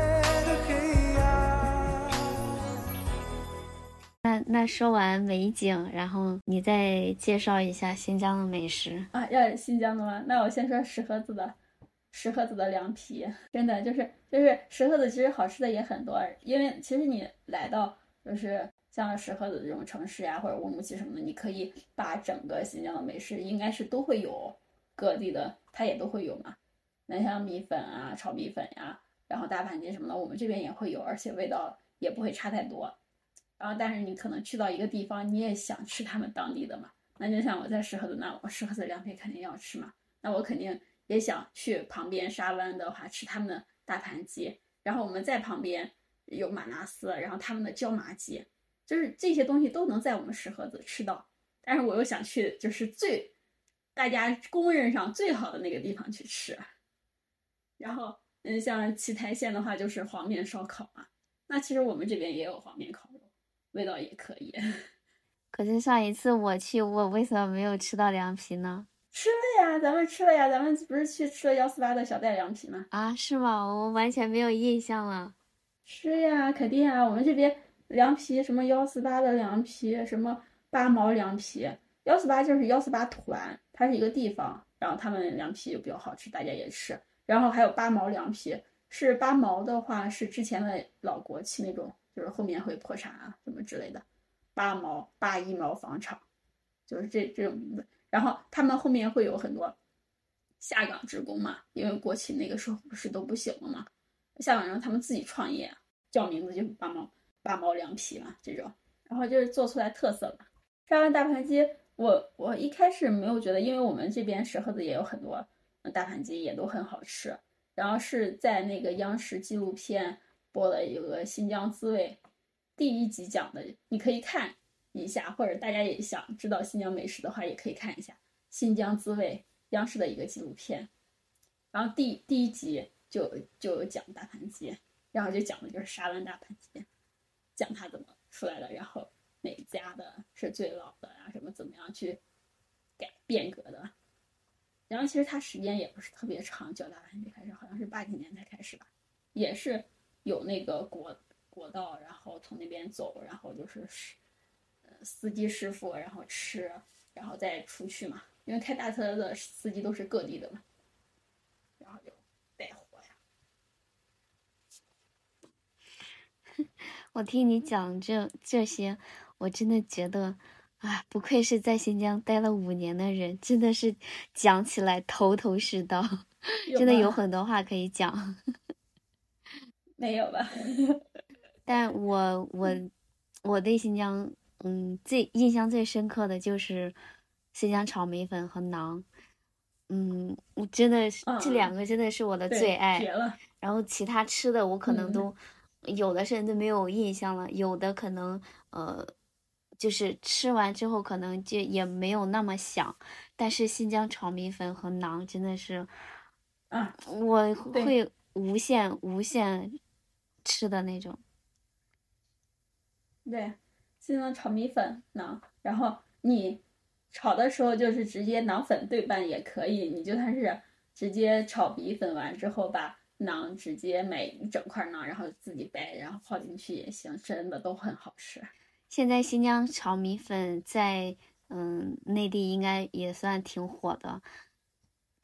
那说完美景，然后你再介绍一下新疆的美食。啊，要新疆的吗？那我先说石河子的，石河子的凉皮，真的就是就是石河子其实好吃的也很多，因为其实你来到就是像石河子这种城市呀，或者乌鲁木齐什么的，你可以把整个新疆的美食应该是都会有，各地的它也都会有嘛。那像米粉啊、炒米粉呀，然后大盘鸡什么的，我们这边也会有，而且味道也不会差太多。然后，但是你可能去到一个地方，你也想吃他们当地的嘛。那就像我在石河子，那我石河子凉皮肯定要吃嘛。那我肯定也想去旁边沙湾的话吃他们的大盘鸡，然后我们在旁边有马纳斯，然后他们的椒麻鸡，就是这些东西都能在我们石河子吃到。但是我又想去，就是最大家公认上最好的那个地方去吃。然后，嗯，像奇台县的话，就是黄面烧烤嘛。那其实我们这边也有黄面烤，味道也可以。可是上一次我去，我为什么没有吃到凉皮呢？吃了呀，咱们吃了呀，咱们不是去吃了幺四八的小袋凉皮吗？啊，是吗？我完全没有印象了。是呀，肯定啊，我们这边凉皮什么幺四八的凉皮，什么八毛凉皮，幺四八就是幺四八团，它是一个地方，然后他们凉皮就比较好吃，大家也吃。然后还有八毛凉皮，是八毛的话是之前的老国企那种，就是后面会破产啊什么之类的。八毛八一毛房厂，就是这这种名字。然后他们后面会有很多下岗职工嘛，因为国企那个时候不是都不行了嘛，下岗人他们自己创业，叫名字就八毛八毛凉皮嘛这种，然后就是做出来特色了。沙湾大盘鸡，我我一开始没有觉得，因为我们这边石河子也有很多大盘鸡，也都很好吃。然后是在那个央视纪录片播了有个新疆滋味。第一集讲的，你可以看一下，或者大家也想知道新疆美食的话，也可以看一下《新疆滋味》央视的一个纪录片。然后第第一集就就讲大盘鸡，然后就讲的就是沙湾大盘鸡，讲它怎么出来的，然后哪家的是最老的啊，什么怎么样去改变革的。然后其实它时间也不是特别长，叫大盘鸡开始好像是八几年才开始吧，也是有那个国。国道，然后从那边走，然后就是司，呃，司机师傅，然后吃，然后再出去嘛。因为开大车的司机都是各地的嘛，然后就带货呀。我听你讲这这些，我真的觉得，啊，不愧是在新疆待了五年的人，真的是讲起来头头是道，真的有很多话可以讲。没有吧？但我我我对新疆，嗯，最印象最深刻的就是新疆炒米粉和馕，嗯，我真的是这两个真的是我的最爱。然后其他吃的我可能都有的甚至没有印象了，有的可能呃，就是吃完之后可能就也没有那么想。但是新疆炒米粉和馕真的是，啊，我会无限无限吃的那种。对，新疆炒米粉馕，然后你炒的时候就是直接馕粉对半也可以，你就算是直接炒米粉完之后把馕直接买一整块馕，然后自己掰，然后泡进去也行，真的都很好吃。现在新疆炒米粉在嗯内地应该也算挺火的，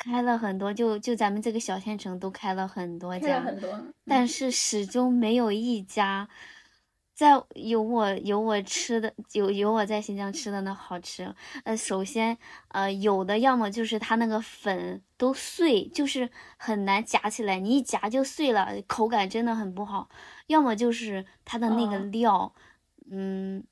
开了很多，就就咱们这个小县城都开了很多家，很多，但是始终没有一家。在有我有我吃的有有我在新疆吃的那好吃，呃，首先呃有的要么就是它那个粉都碎，就是很难夹起来，你一夹就碎了，口感真的很不好；要么就是它的那个料，嗯，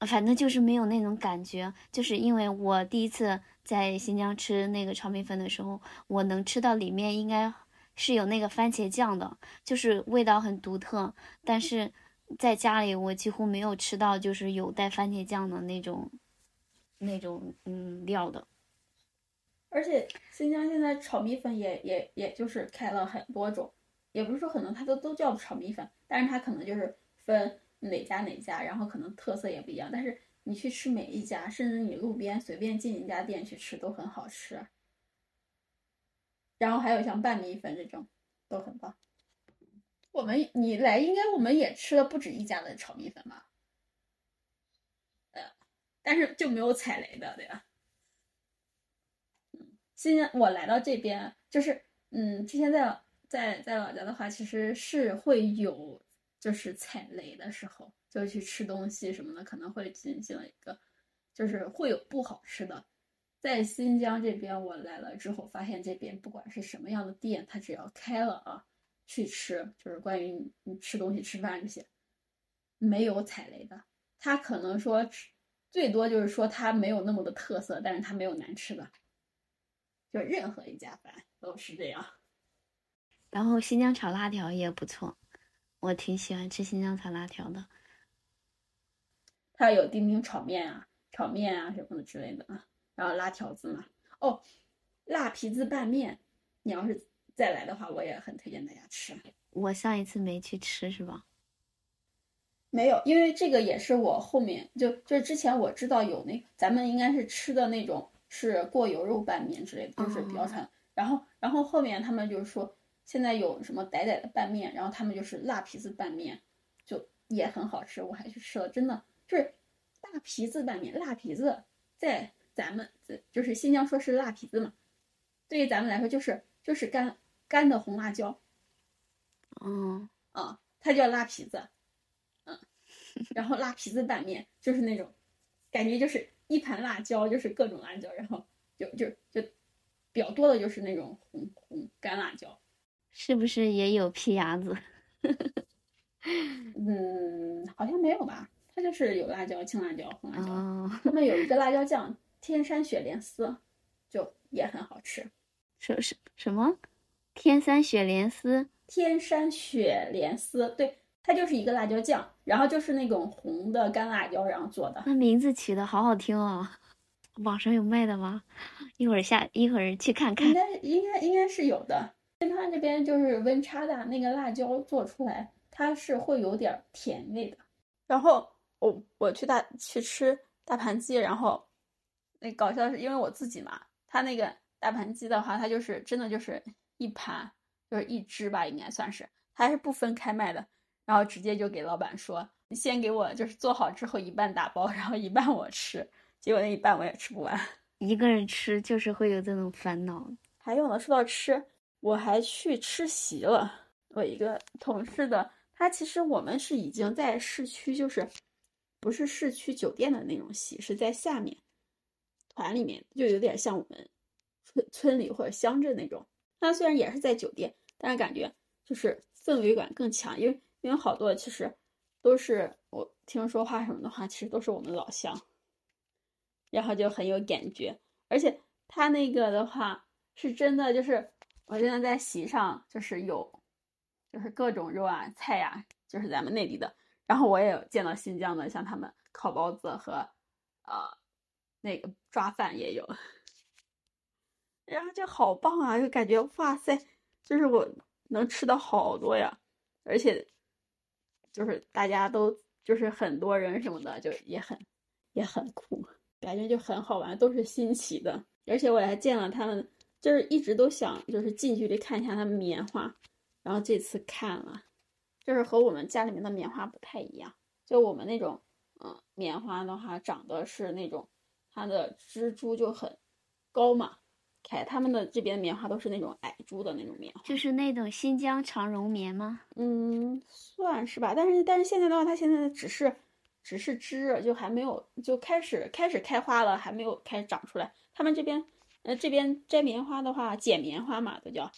反正就是没有那种感觉。就是因为我第一次在新疆吃那个炒米粉的时候，我能吃到里面应该是有那个番茄酱的，就是味道很独特，但是。在家里，我几乎没有吃到就是有带番茄酱的那种，那种嗯料的。而且新疆现在炒米粉也也也就是开了很多种，也不是说很多它都都叫炒米粉，但是它可能就是分哪家哪家，然后可能特色也不一样，但是你去吃每一家，甚至你路边随便进一家店去吃都很好吃。然后还有像拌米粉这种都很棒。我们你来应该我们也吃了不止一家的炒米粉吧？呃，但是就没有踩雷的，对吧？嗯，新疆我来到这边就是嗯，之前在在在老家的话，其实是会有就是踩雷的时候，就去吃东西什么的，可能会进行一个就是会有不好吃的。在新疆这边，我来了之后发现这边不管是什么样的店，它只要开了啊。去吃就是关于你吃东西、吃饭这些，没有踩雷的。他可能说最多就是说他没有那么的特色，但是他没有难吃的。就任何一家饭都是这样。然后新疆炒辣条也不错，我挺喜欢吃新疆炒辣条的。它有丁丁炒面啊、炒面啊什么的之类的啊，然后辣条子嘛。哦，辣皮子拌面，你要是。再来的话，我也很推荐大家吃。我上一次没去吃是吧？没有，因为这个也是我后面就就是之前我知道有那咱们应该是吃的那种是过油肉拌面之类的，就是比较传。然后然后后面他们就是说现在有什么傣傣的拌面，然后他们就是辣皮子拌面，就也很好吃，我还去吃了，真的就是辣皮子拌面，辣皮子在咱们就是新疆说是辣皮子嘛，对于咱们来说就是就是干。干的红辣椒，嗯啊，它叫辣皮子，嗯，然后辣皮子拌面就是那种，感觉就是一盘辣椒，就是各种辣椒，然后就就就比较多的就是那种红红干辣椒，是不是也有皮牙子？嗯，好像没有吧，它就是有辣椒，青辣椒、红辣椒，他们有一个辣椒酱，天山雪莲丝，就也很好吃。什什什么？天山雪莲丝，天山雪莲丝，对，它就是一个辣椒酱，然后就是那种红的干辣椒，然后做的。那名字起的好好听哦，网上有卖的吗？一会儿下一会儿去看看。应该应该应该是有的。它这边就是温差大，那个辣椒做出来，它是会有点甜味的。然后我我去大去吃大盘鸡，然后那搞笑是因为我自己嘛，他那个大盘鸡的话，它就是真的就是。一盘就是一只吧，应该算是，它是不分开卖的，然后直接就给老板说，先给我就是做好之后一半打包，然后一半我吃，结果那一半我也吃不完，一个人吃就是会有这种烦恼。还有呢，说到吃，我还去吃席了，我一个同事的，他其实我们是已经在市区，就是不是市区酒店的那种席，是在下面团里面，就有点像我们村村里或者乡镇那种。他虽然也是在酒店，但是感觉就是氛围感更强，因为因为好多其实都是我听说话什么的话，其实都是我们老乡，然后就很有感觉。而且他那个的话是真的，就是我现在在席上就是有，就是各种肉啊菜呀，就是咱们内地的。然后我也见到新疆的，像他们烤包子和呃那个抓饭也有。然后就好棒啊，就感觉哇塞，就是我能吃到好多呀，而且就是大家都就是很多人什么的，就也很也很酷，感觉就很好玩，都是新奇的。而且我还见了他们，就是一直都想就是近距离看一下它们棉花，然后这次看了，就是和我们家里面的棉花不太一样，就我们那种嗯棉花的话，长的是那种它的蜘蛛就很高嘛。凯他们的这边棉花都是那种矮株的那种棉花，就是那种新疆长绒棉吗？嗯，算是吧。但是但是现在的话，它现在只是只是枝，就还没有就开始开始开花了，还没有开始长出来。他们这边那这边摘棉花的话，剪棉花嘛都叫，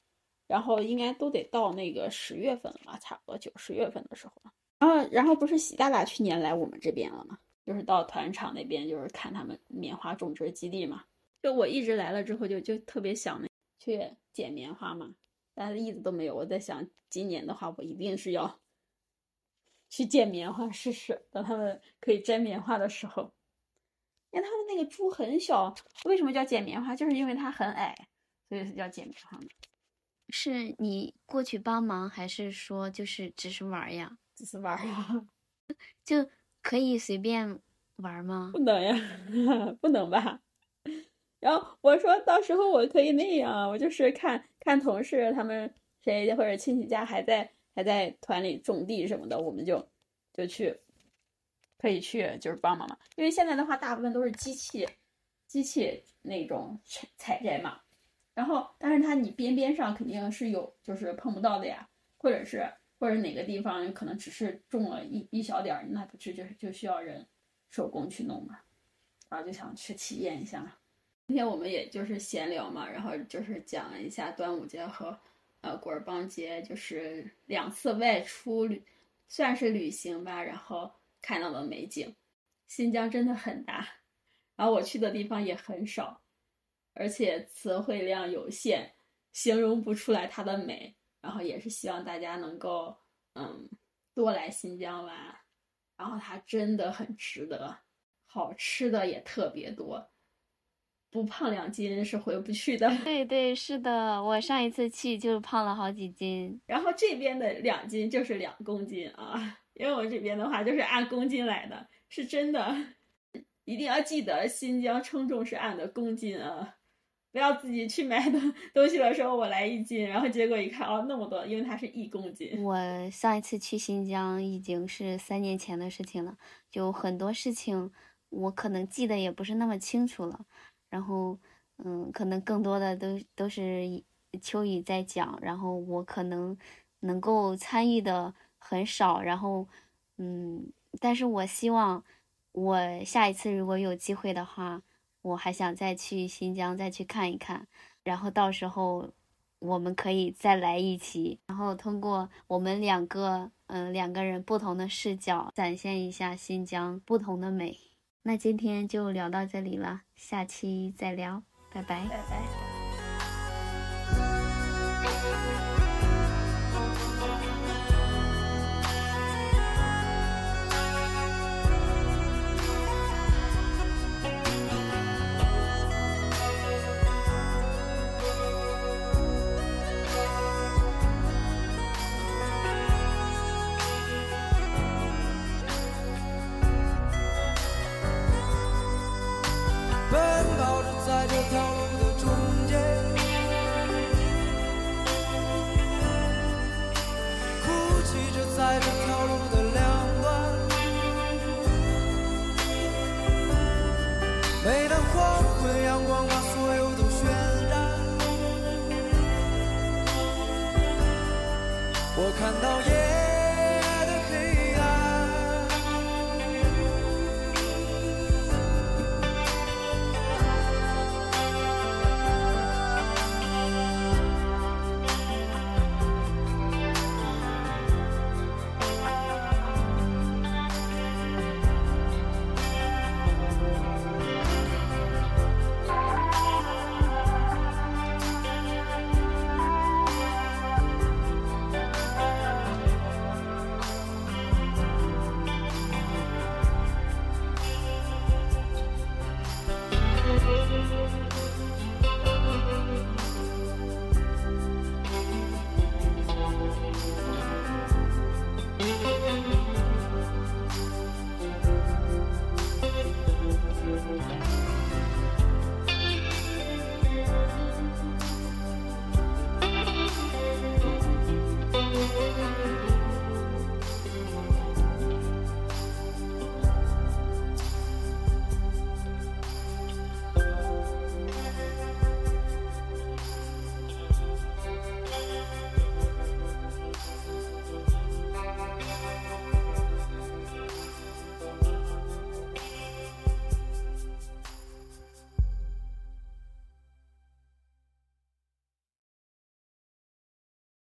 然后应该都得到那个十月份了吧，差不多九十月份的时候了。然后然后不是习大大去年来我们这边了吗？就是到团场那边就是看他们棉花种植基地嘛。就我一直来了之后，就就特别想那去捡棉花嘛，但是一直都没有。我在想，今年的话，我一定是要去捡棉花试试。等他们可以摘棉花的时候，因为他的那个株很小。为什么叫剪棉花？就是因为它很矮，所以是叫剪棉花嘛。是你过去帮忙，还是说就是只是玩呀？只是玩呀。就可以随便玩吗？不能呀，不能吧？然后我说到时候我可以那样，我就是看看同事他们谁或者亲戚家还在还在团里种地什么的，我们就就去可以去就是帮忙嘛。因为现在的话，大部分都是机器机器那种采采摘嘛。然后，但是它你边边上肯定是有就是碰不到的呀，或者是或者哪个地方可能只是种了一一小点儿，那不是就就需要人手工去弄嘛。然后就想去体验一下。今天我们也就是闲聊嘛，然后就是讲一下端午节和呃古尔邦节，就是两次外出旅，算是旅行吧，然后看到的美景。新疆真的很大，然后我去的地方也很少。而且词汇量有限，形容不出来它的美。然后也是希望大家能够，嗯，多来新疆玩。然后它真的很值得，好吃的也特别多，不胖两斤是回不去的。对对，是的，我上一次去就胖了好几斤。然后这边的两斤就是两公斤啊，因为我这边的话就是按公斤来的，是真的，一定要记得新疆称重是按的公斤啊。不要自己去买的 东西的时候，我来一斤，然后结果一看，哦，那么多，因为它是一公斤。我上一次去新疆已经是三年前的事情了，就很多事情我可能记得也不是那么清楚了。然后，嗯，可能更多的都都是秋雨在讲，然后我可能能够参与的很少。然后，嗯，但是我希望我下一次如果有机会的话。我还想再去新疆再去看一看，然后到时候我们可以再来一期，然后通过我们两个嗯两个人不同的视角，展现一下新疆不同的美。那今天就聊到这里了，下期再聊，拜拜，拜拜。看到夜。